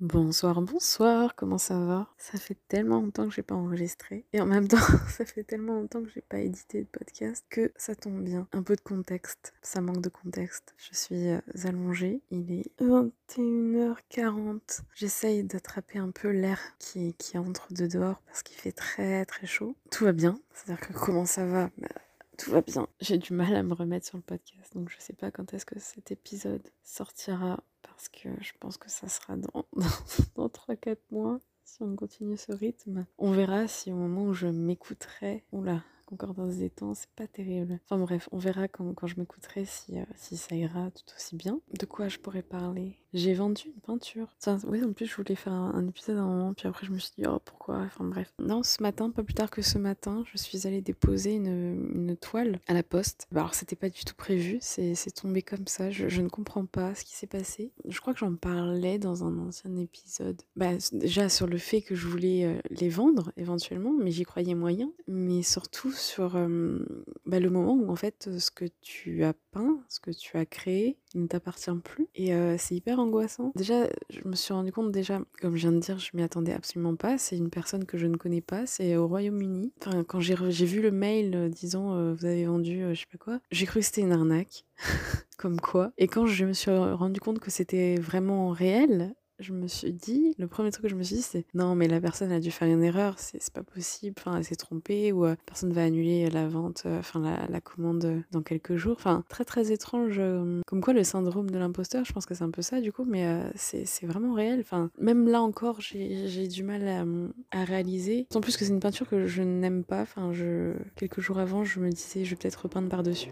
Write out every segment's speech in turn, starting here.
Bonsoir, bonsoir, comment ça va? Ça fait tellement longtemps que j'ai pas enregistré et en même temps ça fait tellement longtemps que j'ai pas édité de podcast que ça tombe bien. Un peu de contexte, ça manque de contexte. Je suis euh, allongée, il est 21h40. J'essaye d'attraper un peu l'air qui, entre de dehors parce qu'il fait très très chaud. Tout va bien, c'est-à-dire que comment ça va? Bah, tout va bien. J'ai du mal à me remettre sur le podcast, donc je sais pas quand est-ce que cet épisode sortira parce que je pense que ça sera dans, dans, 3-4 mois si on continue ce rythme. On verra si au moment où je m'écouterai, oula, concordance des temps, c'est pas terrible. Enfin bref, on verra quand, quand je m'écouterai si, euh, si ça ira tout aussi bien. De quoi je pourrais parler? J'ai vendu une peinture. oui, en plus, je voulais faire un, épisode à un moment, puis après, je me suis dit, oh, pourquoi? Enfin bref. Non, ce matin, pas plus tard que ce matin, je suis allée déposer une, une toile à la poste. Bah, alors, c'était pas du tout prévu, c'est tombé comme ça. Je, je, ne comprends pas ce qui s'est passé. Je crois que j'en parlais dans un ancien épisode. Bah, déjà sur le fait que je voulais euh, les vendre éventuellement, mais j'y croyais moyen. Mais surtout sur bah, le moment où en fait ce que tu as peint, ce que tu as créé ne t'appartient plus. Et c'est hyper angoissant. Déjà, je me suis rendu compte déjà, comme je viens de dire, je m'y attendais absolument pas. C'est une personne que je ne connais pas, c'est au Royaume-Uni. Enfin, quand j'ai vu le mail disant vous avez vendu je sais pas quoi, j'ai cru que c'était une arnaque. comme quoi. Et quand je me suis rendu compte que c'était vraiment réel, je me suis dit, le premier truc que je me suis dit, c'est non, mais la personne a dû faire une erreur, c'est pas possible, enfin, elle s'est trompée, ou euh, personne va annuler la vente, euh, enfin, la, la, commande dans quelques jours. Enfin, très très étrange. Euh, comme quoi, le syndrome de l'imposteur, je pense que c'est un peu ça, du coup, mais c'est vraiment réel. Enfin, même là encore, j'ai du mal à, à réaliser. En plus que c'est une peinture que je n'aime pas. Enfin, je... quelques jours avant, je me disais, je vais peut-être repeindre par-dessus.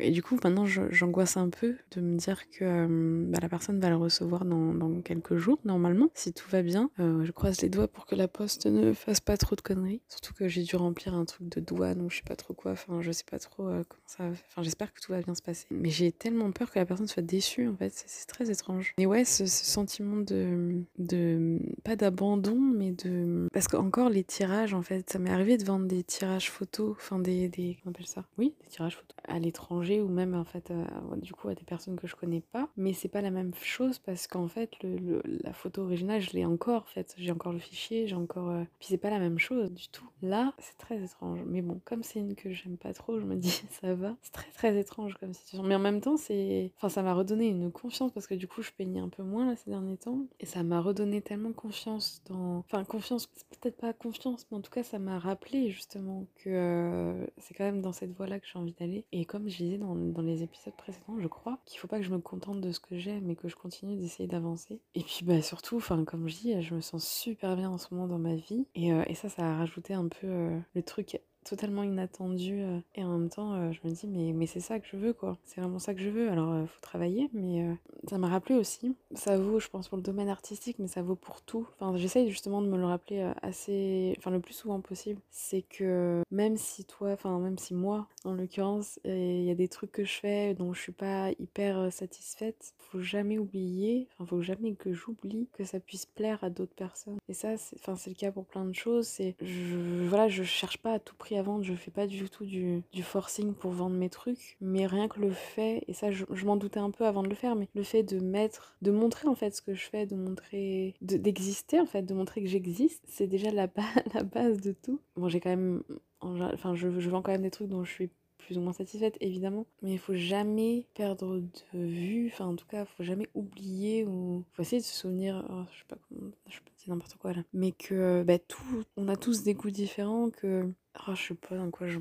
Et du coup, maintenant, j'angoisse un peu de me dire que euh, bah, la personne va le recevoir dans, dans, quelques jours, normalement, si tout va bien. Euh, je croise les doigts pour que la poste ne fasse pas trop de conneries. Surtout que j'ai dû remplir un truc de douane ou je sais pas trop quoi. Enfin, je sais pas trop euh, comment ça va. Enfin, j'espère que tout va bien se passer. Mais j'ai tellement peur que la personne soit déçue, en fait. C'est très étrange. Et ouais, ce, ce sentiment de. de pas d'abandon, mais de. Parce qu'encore, les tirages, en fait, ça m'est arrivé de vendre des tirages photos. Enfin, des. des comment on appelle ça? Oui, des tirages photos à l'étranger ou même en fait euh, du coup à des personnes que je connais pas. Mais c'est pas la même chose parce qu'en fait la photo originale je l'ai encore en fait. J'ai encore le fichier j'ai encore euh, puis c'est pas la même chose du tout. Là c'est très étrange. Mais bon comme c'est une que j'aime pas trop je me dis ça va. C'est très très étrange comme situation. Mais en même temps c'est enfin ça m'a redonné une confiance parce que du coup je peignais un peu moins là ces derniers temps. Et ça m'a redonné tellement confiance dans enfin confiance peut-être pas confiance mais en tout cas ça m'a rappelé justement que euh, c'est quand même dans cette voie là que j'ai envie d'aller. Et comme je disais dans, les épisodes précédents, je crois, qu'il faut pas que je me contente de ce que j'ai, mais que je continue d'essayer d'avancer. Et puis bah surtout, enfin comme je dis, je me sens super bien en ce moment dans ma vie. Et, euh, et ça, ça a rajouté un peu euh, le truc totalement inattendu euh, et en même temps euh, je me dis mais, mais c'est ça que je veux quoi. C'est vraiment ça que je veux alors il euh, faut travailler mais ça m'a rappelé aussi ça vaut je pense pour le domaine artistique mais ça vaut pour tout. Enfin j'essaye justement de me le rappeler assez enfin le plus souvent possible c'est que même si toi enfin même si moi en l'occurrence il y a des trucs que je fais dont je suis pas hyper satisfaite faut jamais oublier enfin faut jamais que j'oublie que ça puisse plaire à d'autres personnes. Et ça c'est enfin c'est le cas pour plein de choses c'est je voilà je cherche pas à tout prix vendre, je fais pas du tout du, du, forcing pour vendre mes trucs, mais rien que le fait, et ça je, m'en doutais un peu avant de le faire, mais le fait de mettre, de montrer en fait ce que je fais, de montrer, d'exister en fait, de montrer que j'existe, c'est déjà la, la base de tout. Bon j'ai quand même, enfin je, je vends quand même des trucs dont je suis plus ou moins satisfaite évidemment mais il faut jamais perdre de vue enfin en tout cas faut jamais oublier ou faut essayer de se souvenir oh, je sais pas comment je dire n'importe quoi là mais que bah, tout on a tous des goûts différents que Oh, je sais pas dans quoi je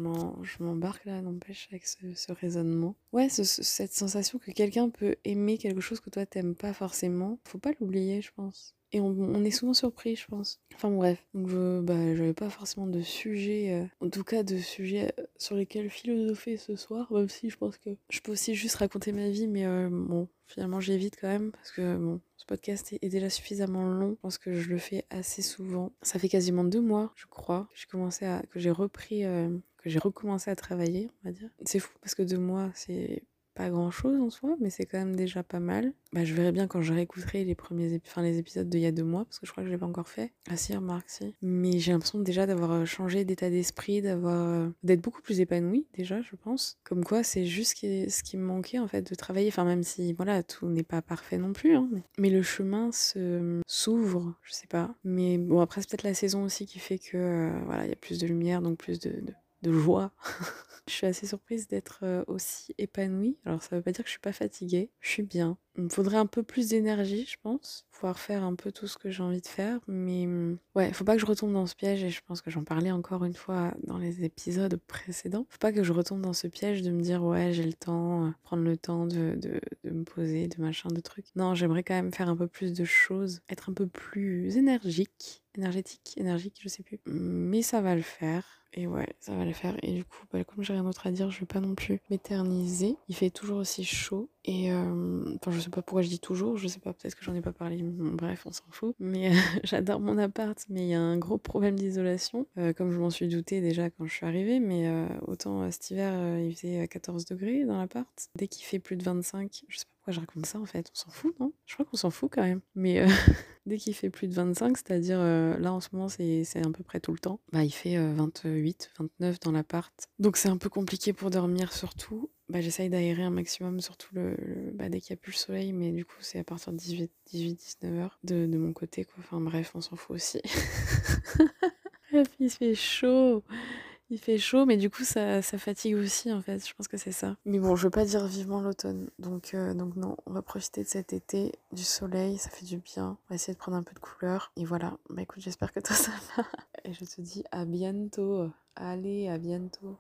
m'embarque là, n'empêche, avec ce, raisonnement. Ouais, cette sensation que quelqu'un peut aimer quelque chose que toi t'aimes pas forcément, faut pas l'oublier, je pense. Et on, est souvent surpris, je pense. Enfin bref, donc je bah, j'avais pas forcément de sujet, euh, en tout cas de sujets euh, sur lesquels philosopher ce soir, même si je pense que je peux aussi juste raconter ma vie, mais euh, bon, finalement j'évite quand même, parce que bon, ce podcast est, déjà suffisamment long. Je pense que je le fais assez souvent. Ça fait quasiment deux mois, je crois, que j'ai commencé à, que j'ai repris, que j'ai recommencé à travailler, on va dire. C'est fou, parce que deux mois, c'est pas grand chose en soi, mais c'est quand même déjà pas mal. Bah, je verrai bien quand je réécouterai les premiers ép- enfin, les épisodes d'il y a deux mois, parce que je crois que je l'ai pas encore fait. Ah si, remarque, si. Mais j'ai l'impression déjà d'avoir euh, changé d'état d'esprit, d'avoir euh, d'être beaucoup plus épanouie déjà, je pense. Comme quoi, c'est juste ce qui, me manquait en fait de travailler. Enfin, même si voilà, tout n'est pas parfait non plus. hein, mais... le chemin se s'ouvre, je sais pas. Mais bon, après, c'est peut-être la saison aussi qui fait que euh, voilà, il y a plus de lumière, donc plus de, de joie. je suis assez surprise d'être euh, aussi épanouie. Alors, ça veut pas dire que je suis pas fatiguée. Je suis bien. Il me faudrait un peu plus d'énergie, je pense. Pouvoir faire un peu tout ce que j'ai envie de faire. Mais hum, ouais, faut pas que je retombe dans ce piège. Et je pense que j'en parlais encore une fois dans les épisodes précédents. Faut pas que je retombe dans ce piège de me dire ouais, j'ai le temps, euh, prendre le temps de, de, de me poser, de machin, de trucs. Non, j'aimerais quand même faire un peu plus de choses, être un peu plus énergique. Énergétique, énergique, je sais plus. Mais ça va le faire. Et ouais, ça va le faire. Et du coup, bah, comme j'ai rien d'autre à dire, je vais pas non plus m'éterniser. Il fait toujours aussi chaud. Et euh, enfin, je sais pas pourquoi je dis toujours. Je sais pas, peut-être que j'en ai pas parlé. Bref, on s'en fout. Mais euh, j'adore mon appart. Mais il y a un gros problème d'isolation. Euh, comme je m'en suis doutée déjà quand je suis arrivée. Mais euh, autant cet hiver, il faisait euh, 14 degrés dans l'appart. Dès qu'il fait plus de 25, je sais pas pourquoi je raconte ça en fait. On s'en fout, non? Je crois qu'on s'en fout quand même. Mais dès qu'il fait plus de 25, c'est-à-dire là en ce moment c'est à peu près tout le temps, bah il fait euh, 28, 29 dans l'appart. Donc c'est un peu compliqué pour dormir surtout. Bah j'essaye d'aérer un maximum surtout le, bah, dès qu'il n'y a plus le soleil, mais du coup c'est à partir de 18, 18 19 heures de, mon côté. Enfin bref, on s'en fout aussi. Bref, il fait chaud. Il fait chaud, mais du coup, ça, ça fatigue aussi, en fait. Je pense que c'est ça. Mais bon, je veux pas dire vivement l'automne. Donc, euh, donc non, on va profiter de cet été, du soleil, ça fait du bien. On va essayer de prendre un peu de couleur. Et voilà. Bah écoute, j'espère que toi, ça va. Et je te dis à bientôt. Allez, à bientôt.